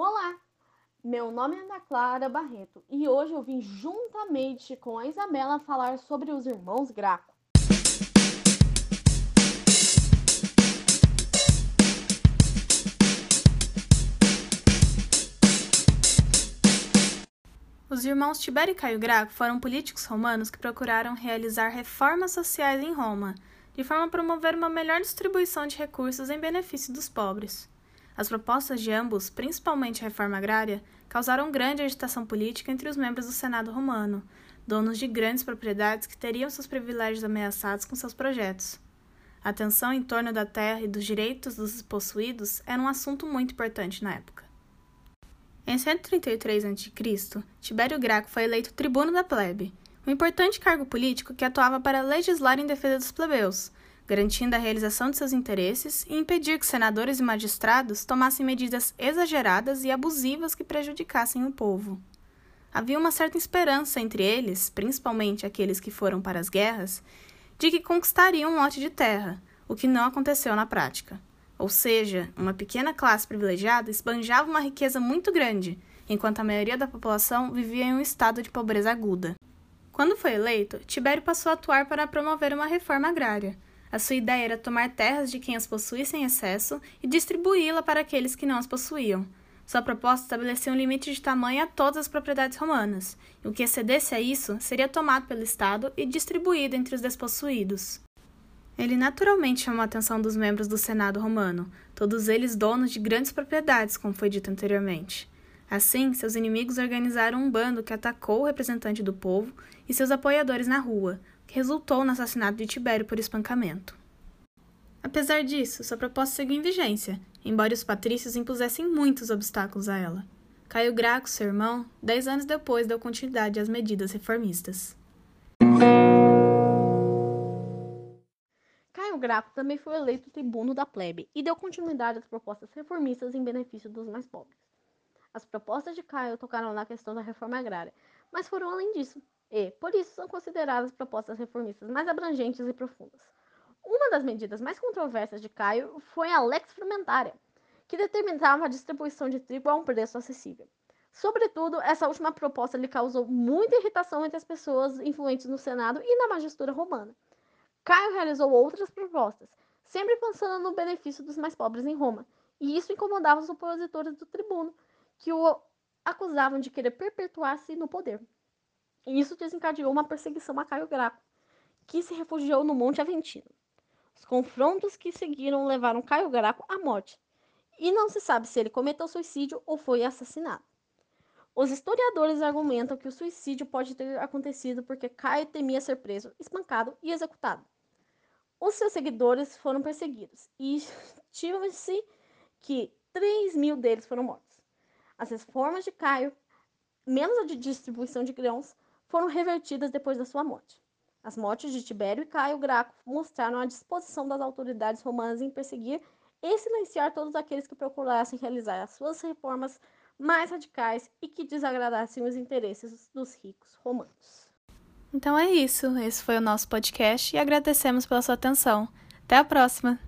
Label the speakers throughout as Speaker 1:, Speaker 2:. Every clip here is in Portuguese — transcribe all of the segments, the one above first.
Speaker 1: Olá, meu nome é Ana Clara Barreto e hoje eu vim juntamente com a Isabela falar sobre os irmãos Graco.
Speaker 2: Os irmãos Tibério e Caio Graco foram políticos romanos que procuraram realizar reformas sociais em Roma, de forma a promover uma melhor distribuição de recursos em benefício dos pobres. As propostas de ambos, principalmente a reforma agrária, causaram grande agitação política entre os membros do Senado romano, donos de grandes propriedades que teriam seus privilégios ameaçados com seus projetos. A tensão em torno da terra e dos direitos dos possuídos era um assunto muito importante na época. Em 133 a.C., Tibério Graco foi eleito tribuno da plebe, um importante cargo político que atuava para legislar em defesa dos plebeus, garantindo a realização de seus interesses e impedir que senadores e magistrados tomassem medidas exageradas e abusivas que prejudicassem o povo. Havia uma certa esperança entre eles, principalmente aqueles que foram para as guerras, de que conquistariam um lote de terra, o que não aconteceu na prática. Ou seja, uma pequena classe privilegiada esbanjava uma riqueza muito grande, enquanto a maioria da população vivia em um estado de pobreza aguda. Quando foi eleito, Tibério passou a atuar para promover uma reforma agrária, a sua ideia era tomar terras de quem as possuísse em excesso e distribuí-la para aqueles que não as possuíam. Sua proposta estabelecia um limite de tamanho a todas as propriedades romanas, e o que excedesse a isso seria tomado pelo Estado e distribuído entre os despossuídos. Ele naturalmente chamou a atenção dos membros do Senado romano, todos eles donos de grandes propriedades, como foi dito anteriormente. Assim, seus inimigos organizaram um bando que atacou o representante do povo e seus apoiadores na rua, resultou no assassinato de Tibério por espancamento. Apesar disso, sua proposta seguiu em vigência, embora os patrícios impusessem muitos obstáculos a ela. Caio Graco, seu irmão, dez anos depois deu continuidade às medidas reformistas.
Speaker 1: Caio Graco também foi eleito tribuno da plebe e deu continuidade às propostas reformistas em benefício dos mais pobres. As propostas de Caio tocaram na questão da reforma agrária, mas foram além disso e, por isso, são consideradas propostas reformistas mais abrangentes e profundas. Uma das medidas mais controversas de Caio foi a Lex Frumentaria, que determinava a distribuição de trigo a um preço acessível. Sobretudo, essa última proposta lhe causou muita irritação entre as pessoas influentes no Senado e na magistratura romana. Caio realizou outras propostas, sempre pensando no benefício dos mais pobres em Roma, e isso incomodava os opositores do tribuno, que o acusavam de querer perpetuar-se no poder. E isso desencadeou uma perseguição a Caio Graco, que se refugiou no Monte Aventino. Os confrontos que seguiram levaram Caio Graco à morte, e não se sabe se ele cometeu suicídio ou foi assassinado. Os historiadores argumentam que o suicídio pode ter acontecido porque Caio temia ser preso, espancado e executado. Os seus seguidores foram perseguidos e estima-se que 3 mil deles foram mortos. As reformas de Caio, menos a de distribuição de grãos, foram revertidas depois da sua morte. As mortes de Tibério e Caio Graco mostraram a disposição das autoridades romanas em perseguir e silenciar todos aqueles que procurassem realizar as suas reformas mais radicais e que desagradassem os interesses dos ricos romanos.
Speaker 2: Então é isso, esse foi o nosso podcast e agradecemos pela sua atenção. Até a próxima!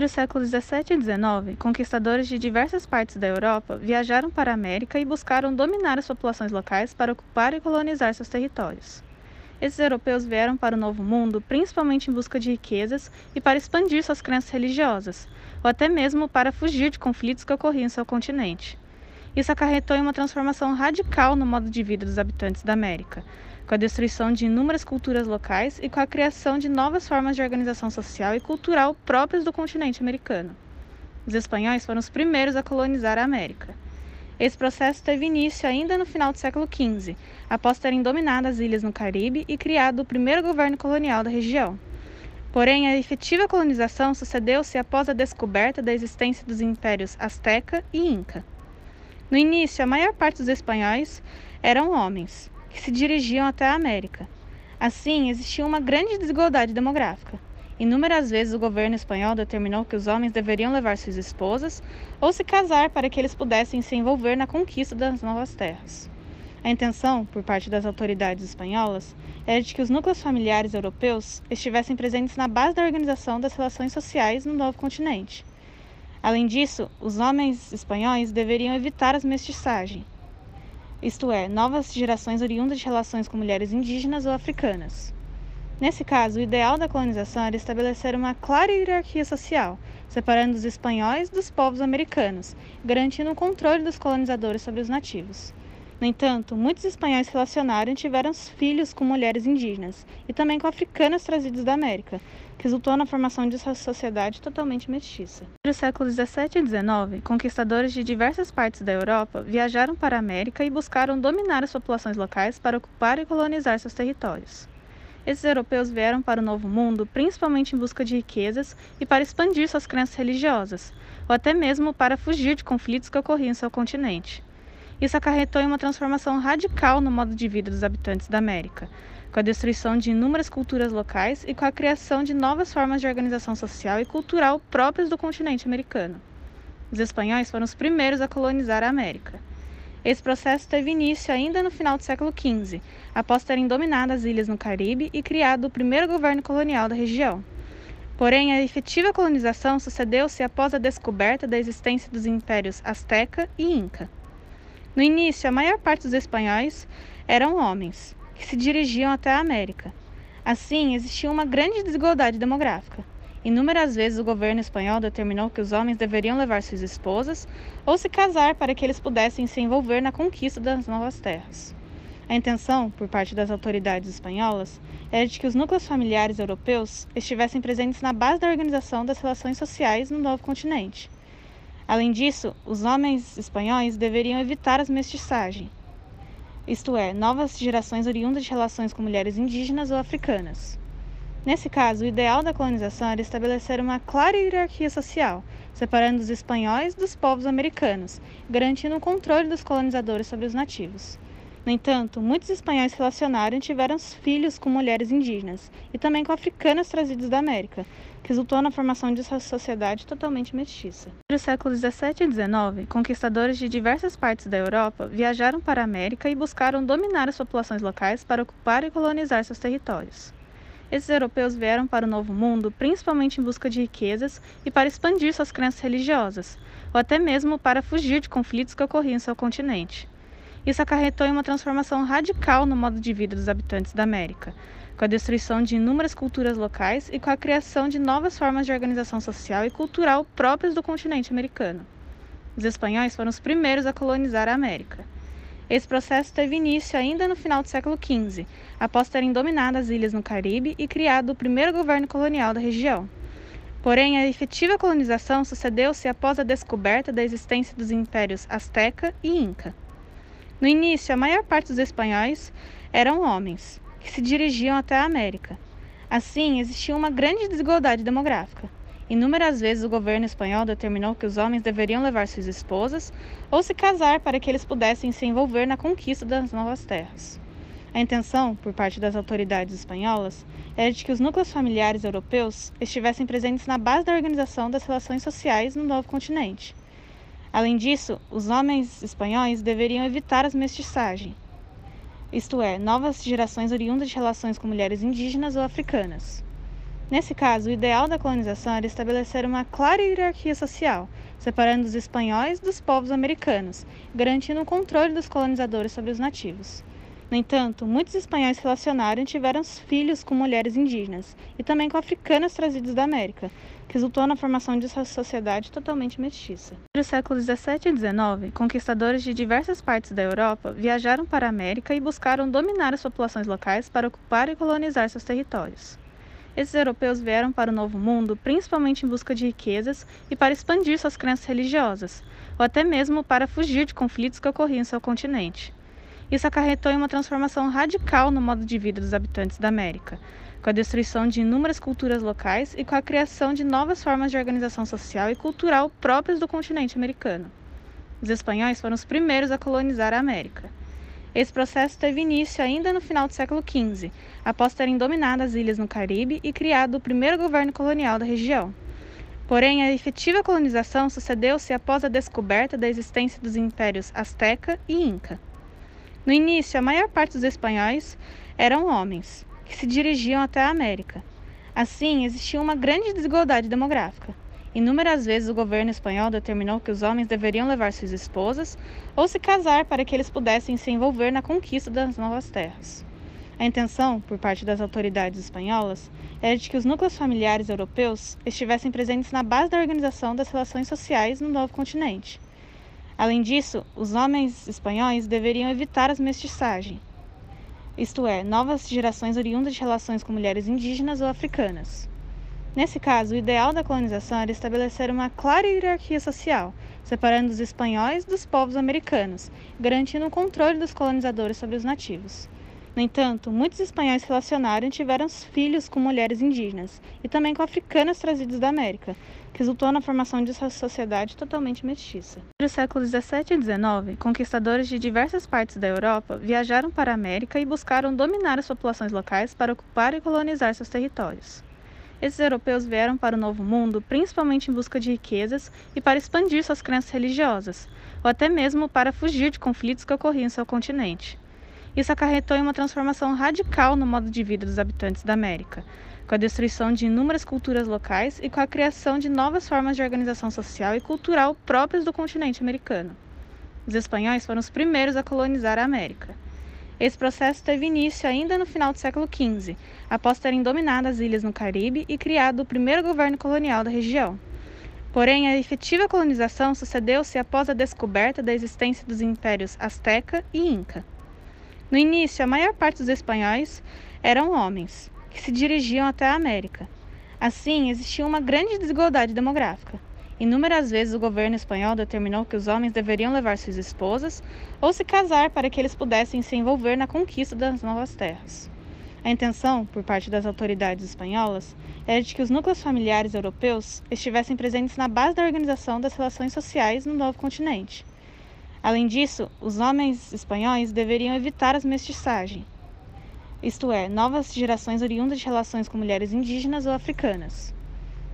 Speaker 2: Entre os séculos 17 e 19, conquistadores de diversas partes da Europa viajaram para a América e buscaram dominar as populações locais para ocupar e colonizar seus territórios. Esses europeus vieram para o Novo Mundo principalmente em busca de riquezas e para expandir suas crenças religiosas, ou até mesmo para fugir de conflitos que ocorriam em seu continente. Isso acarretou em uma transformação radical no modo de vida dos habitantes da América, com a destruição de inúmeras culturas locais e com a criação de novas formas de organização social e cultural próprias do continente americano. Os espanhóis foram os primeiros a colonizar a América. Esse processo teve início ainda no final do século XV, após terem dominado as ilhas no Caribe e criado o primeiro governo colonial da região. Porém, a efetiva colonização sucedeu-se após a descoberta da existência dos impérios Azteca e Inca. No início, a maior parte dos espanhóis eram homens, que se dirigiam até a América. Assim, existia uma grande desigualdade demográfica. Inúmeras vezes o governo espanhol determinou que os homens deveriam levar suas esposas ou se casar para que eles pudessem se envolver na conquista das novas terras. A intenção, por parte das autoridades espanholas, era de que os núcleos familiares europeus estivessem presentes na base da organização das relações sociais no novo continente. Além disso, os homens espanhóis deveriam evitar as mestiçagens, isto é, novas gerações oriundas de relações com mulheres indígenas ou africanas. Nesse caso, o ideal da colonização era estabelecer uma clara hierarquia social, separando os espanhóis dos povos americanos, garantindo o controle dos colonizadores sobre os nativos. No entanto, muitos espanhóis relacionaram e tiveram filhos com mulheres indígenas e também com africanas trazidas da América, que resultou na formação de uma sociedade totalmente mestiça. Entre os séculos 17 e 19, conquistadores de diversas partes da Europa viajaram para a América e buscaram dominar as populações locais para ocupar e colonizar seus territórios. Esses europeus vieram para o Novo Mundo principalmente em busca de riquezas e para expandir suas crenças religiosas, ou até mesmo para fugir de conflitos que ocorriam em seu continente. Isso acarretou em uma transformação radical no modo de vida dos habitantes da América, com a destruição de inúmeras culturas locais e com a criação de novas formas de organização social e cultural próprias do continente americano. Os espanhóis foram os primeiros a colonizar a América. Esse processo teve início ainda no final do século XV, após terem dominado as ilhas no Caribe e criado o primeiro governo colonial da região. Porém, a efetiva colonização sucedeu-se após a descoberta da existência dos impérios Azteca e Inca. No início, a maior parte dos espanhóis eram homens, que se dirigiam até a América. Assim, existia uma grande desigualdade demográfica. Inúmeras vezes o governo espanhol determinou que os homens deveriam levar suas esposas ou se casar para que eles pudessem se envolver na conquista das novas terras. A intenção, por parte das autoridades espanholas, era de que os núcleos familiares europeus estivessem presentes na base da organização das relações sociais no novo continente. Além disso, os homens espanhóis deveriam evitar as mestiçagens, isto é, novas gerações oriundas de relações com mulheres indígenas ou africanas. Nesse caso, o ideal da colonização era estabelecer uma clara hierarquia social, separando os espanhóis dos povos americanos, garantindo o controle dos colonizadores sobre os nativos. No entanto, muitos espanhóis relacionaram e tiveram filhos com mulheres indígenas e também com africanas trazidas da América, resultou na formação de uma sociedade totalmente mestiça. Entre os séculos 17 e 19, conquistadores de diversas partes da Europa viajaram para a América e buscaram dominar as populações locais para ocupar e colonizar seus territórios. Esses europeus vieram para o Novo Mundo principalmente em busca de riquezas e para expandir suas crenças religiosas, ou até mesmo para fugir de conflitos que ocorriam em seu continente. Isso acarretou em uma transformação radical no modo de vida dos habitantes da América, com a destruição de inúmeras culturas locais e com a criação de novas formas de organização social e cultural próprias do continente americano. Os espanhóis foram os primeiros a colonizar a América. Esse processo teve início ainda no final do século XV, após terem dominado as ilhas no Caribe e criado o primeiro governo colonial da região. Porém, a efetiva colonização sucedeu-se após a descoberta da existência dos impérios Azteca e Inca. No início, a maior parte dos espanhóis eram homens, que se dirigiam até a América. Assim, existia uma grande desigualdade demográfica. Inúmeras vezes o governo espanhol determinou que os homens deveriam levar suas esposas ou se casar para que eles pudessem se envolver na conquista das novas terras. A intenção, por parte das autoridades espanholas, era de que os núcleos familiares europeus estivessem presentes na base da organização das relações sociais no novo continente. Além disso, os homens espanhóis deveriam evitar as mestiçagens, isto é, novas gerações oriundas de relações com mulheres indígenas ou africanas. Nesse caso, o ideal da colonização era estabelecer uma clara hierarquia social, separando os espanhóis dos povos americanos, garantindo o controle dos colonizadores sobre os nativos. No entanto, muitos espanhóis relacionaram e tiveram filhos com mulheres indígenas e também com africanas trazidas da América, que resultou na formação de uma sociedade totalmente mestiça. Entre os séculos 17 e 19, conquistadores de diversas partes da Europa viajaram para a América e buscaram dominar as populações locais para ocupar e colonizar seus territórios. Esses europeus vieram para o Novo Mundo principalmente em busca de riquezas e para expandir suas crenças religiosas, ou até mesmo para fugir de conflitos que ocorriam em seu continente. Isso acarretou em uma transformação radical no modo de vida dos habitantes da América, com a destruição de inúmeras culturas locais e com a criação de novas formas de organização social e cultural próprias do continente americano. Os espanhóis foram os primeiros a colonizar a América. Esse processo teve início ainda no final do século XV, após terem dominado as ilhas no Caribe e criado o primeiro governo colonial da região. Porém, a efetiva colonização sucedeu-se após a descoberta da existência dos impérios Azteca e Inca. No início, a maior parte dos espanhóis eram homens, que se dirigiam até a América. Assim, existia uma grande desigualdade demográfica. Inúmeras vezes o governo espanhol determinou que os homens deveriam levar suas esposas ou se casar para que eles pudessem se envolver na conquista das novas terras. A intenção, por parte das autoridades espanholas, era de que os núcleos familiares europeus estivessem presentes na base da organização das relações sociais no novo continente. Além disso, os homens espanhóis deveriam evitar as mestiçagem, isto é, novas gerações oriundas de relações com mulheres indígenas ou africanas. Nesse caso, o ideal da colonização era estabelecer uma clara hierarquia social, separando os espanhóis dos povos americanos, garantindo o controle dos colonizadores sobre os nativos. No entanto, muitos espanhóis relacionaram e tiveram filhos com mulheres indígenas e também com africanas trazidas da América, que resultou na formação de uma sociedade totalmente mestiça. Entre os séculos 17 e 19, conquistadores de diversas partes da Europa viajaram para a América e buscaram dominar as populações locais para ocupar e colonizar seus territórios. Esses europeus vieram para o Novo Mundo principalmente em busca de riquezas e para expandir suas crenças religiosas, ou até mesmo para fugir de conflitos que ocorriam em seu continente. Isso acarretou em uma transformação radical no modo de vida dos habitantes da América, com a destruição de inúmeras culturas locais e com a criação de novas formas de organização social e cultural próprias do continente americano. Os espanhóis foram os primeiros a colonizar a América. Esse processo teve início ainda no final do século XV, após terem dominado as ilhas no Caribe e criado o primeiro governo colonial da região. Porém, a efetiva colonização sucedeu-se após a descoberta da existência dos impérios Azteca e Inca. No início, a maior parte dos espanhóis eram homens, que se dirigiam até a América. Assim, existia uma grande desigualdade demográfica. Inúmeras vezes o governo espanhol determinou que os homens deveriam levar suas esposas ou se casar para que eles pudessem se envolver na conquista das novas terras. A intenção, por parte das autoridades espanholas, era de que os núcleos familiares europeus estivessem presentes na base da organização das relações sociais no novo continente. Além disso, os homens espanhóis deveriam evitar as mestiçagem, isto é, novas gerações oriundas de relações com mulheres indígenas ou africanas.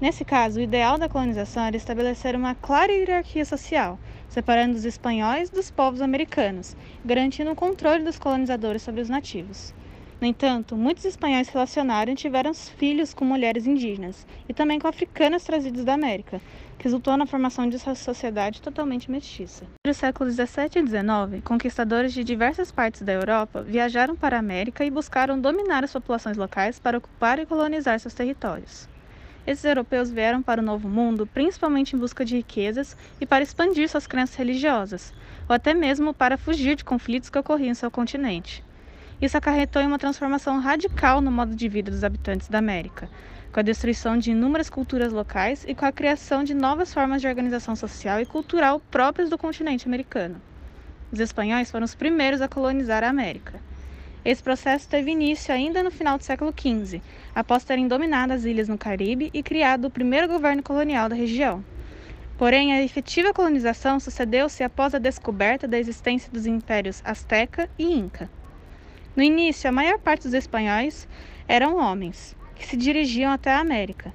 Speaker 2: Nesse caso, o ideal da colonização era estabelecer uma clara hierarquia social, separando os espanhóis dos povos americanos, garantindo o controle dos colonizadores sobre os nativos. No entanto, muitos espanhóis relacionaram e tiveram filhos com mulheres indígenas e também com africanas trazidas da América, que resultou na formação de uma sociedade totalmente mestiça. Entre os séculos 17 e 19, conquistadores de diversas partes da Europa viajaram para a América e buscaram dominar as populações locais para ocupar e colonizar seus territórios. Esses europeus vieram para o Novo Mundo principalmente em busca de riquezas e para expandir suas crenças religiosas, ou até mesmo para fugir de conflitos que ocorriam em seu continente. Isso acarretou em uma transformação radical no modo de vida dos habitantes da América, com a destruição de inúmeras culturas locais e com a criação de novas formas de organização social e cultural próprias do continente americano. Os espanhóis foram os primeiros a colonizar a América. Esse processo teve início ainda no final do século XV, após terem dominado as ilhas no Caribe e criado o primeiro governo colonial da região. Porém, a efetiva colonização sucedeu-se após a descoberta da existência dos impérios Azteca e Inca. No início, a maior parte dos espanhóis eram homens, que se dirigiam até a América.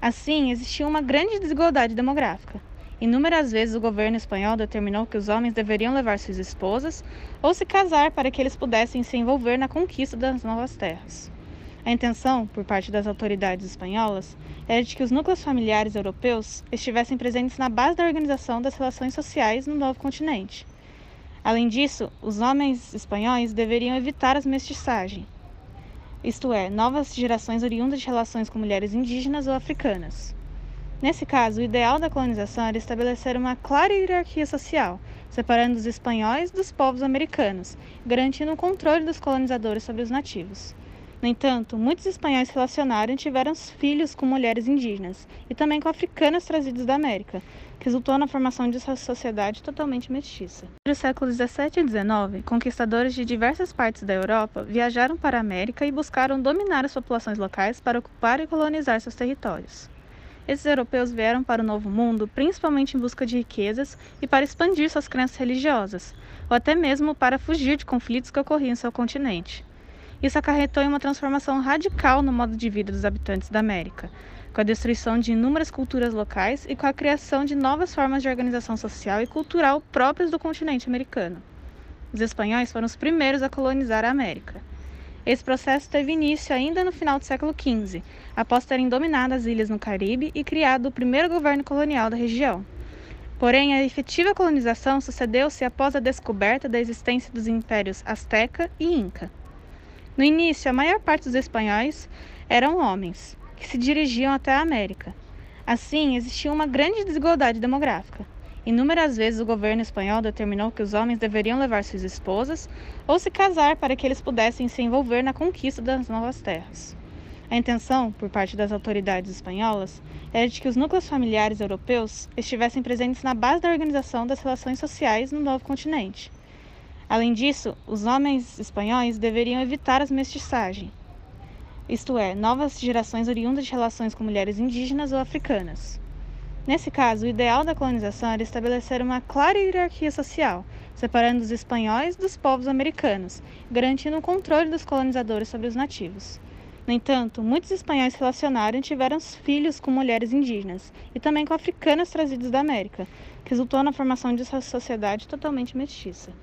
Speaker 2: Assim, existia uma grande desigualdade demográfica. Inúmeras vezes o governo espanhol determinou que os homens deveriam levar suas esposas ou se casar para que eles pudessem se envolver na conquista das novas terras. A intenção, por parte das autoridades espanholas, era de que os núcleos familiares europeus estivessem presentes na base da organização das relações sociais no novo continente. Além disso, os homens espanhóis deveriam evitar as mestiçagem, isto é, novas gerações oriundas de relações com mulheres indígenas ou africanas. Nesse caso, o ideal da colonização era estabelecer uma clara hierarquia social, separando os espanhóis dos povos americanos, garantindo o controle dos colonizadores sobre os nativos. No entanto, muitos espanhóis relacionaram e tiveram filhos com mulheres indígenas e também com africanas trazidas da América, que resultou na formação de uma sociedade totalmente mestiça. Entre os séculos 17 e 19, conquistadores de diversas partes da Europa viajaram para a América e buscaram dominar as populações locais para ocupar e colonizar seus territórios. Esses europeus vieram para o Novo Mundo principalmente em busca de riquezas e para expandir suas crenças religiosas, ou até mesmo para fugir de conflitos que ocorriam em seu continente. Isso acarretou em uma transformação radical no modo de vida dos habitantes da América, com a destruição de inúmeras culturas locais e com a criação de novas formas de organização social e cultural próprias do continente americano. os espanhóis foram os primeiros a colonizar a América. Esse processo teve início ainda no final do século XV, após terem dominado as ilhas no Caribe e criado o primeiro governo colonial da região. Porém, a efetiva colonização sucedeu-se após a descoberta da existência dos impérios Azteca e Inca. No início, a maior parte dos espanhóis eram homens, que se dirigiam até a América. Assim, existia uma grande desigualdade demográfica. Inúmeras vezes o governo espanhol determinou que os homens deveriam levar suas esposas ou se casar para que eles pudessem se envolver na conquista das novas terras. A intenção, por parte das autoridades espanholas, era de que os núcleos familiares europeus estivessem presentes na base da organização das relações sociais no novo continente. Além disso, os homens espanhóis deveriam evitar as mestiçagens, isto é, novas gerações oriundas de relações com mulheres indígenas ou africanas. Nesse caso, o ideal da colonização era estabelecer uma clara hierarquia social, separando os espanhóis dos povos americanos, garantindo o controle dos colonizadores sobre os nativos. No entanto, muitos espanhóis relacionaram e tiveram filhos com mulheres indígenas e também com africanas trazidas da América, que resultou na formação de uma sociedade totalmente mestiça.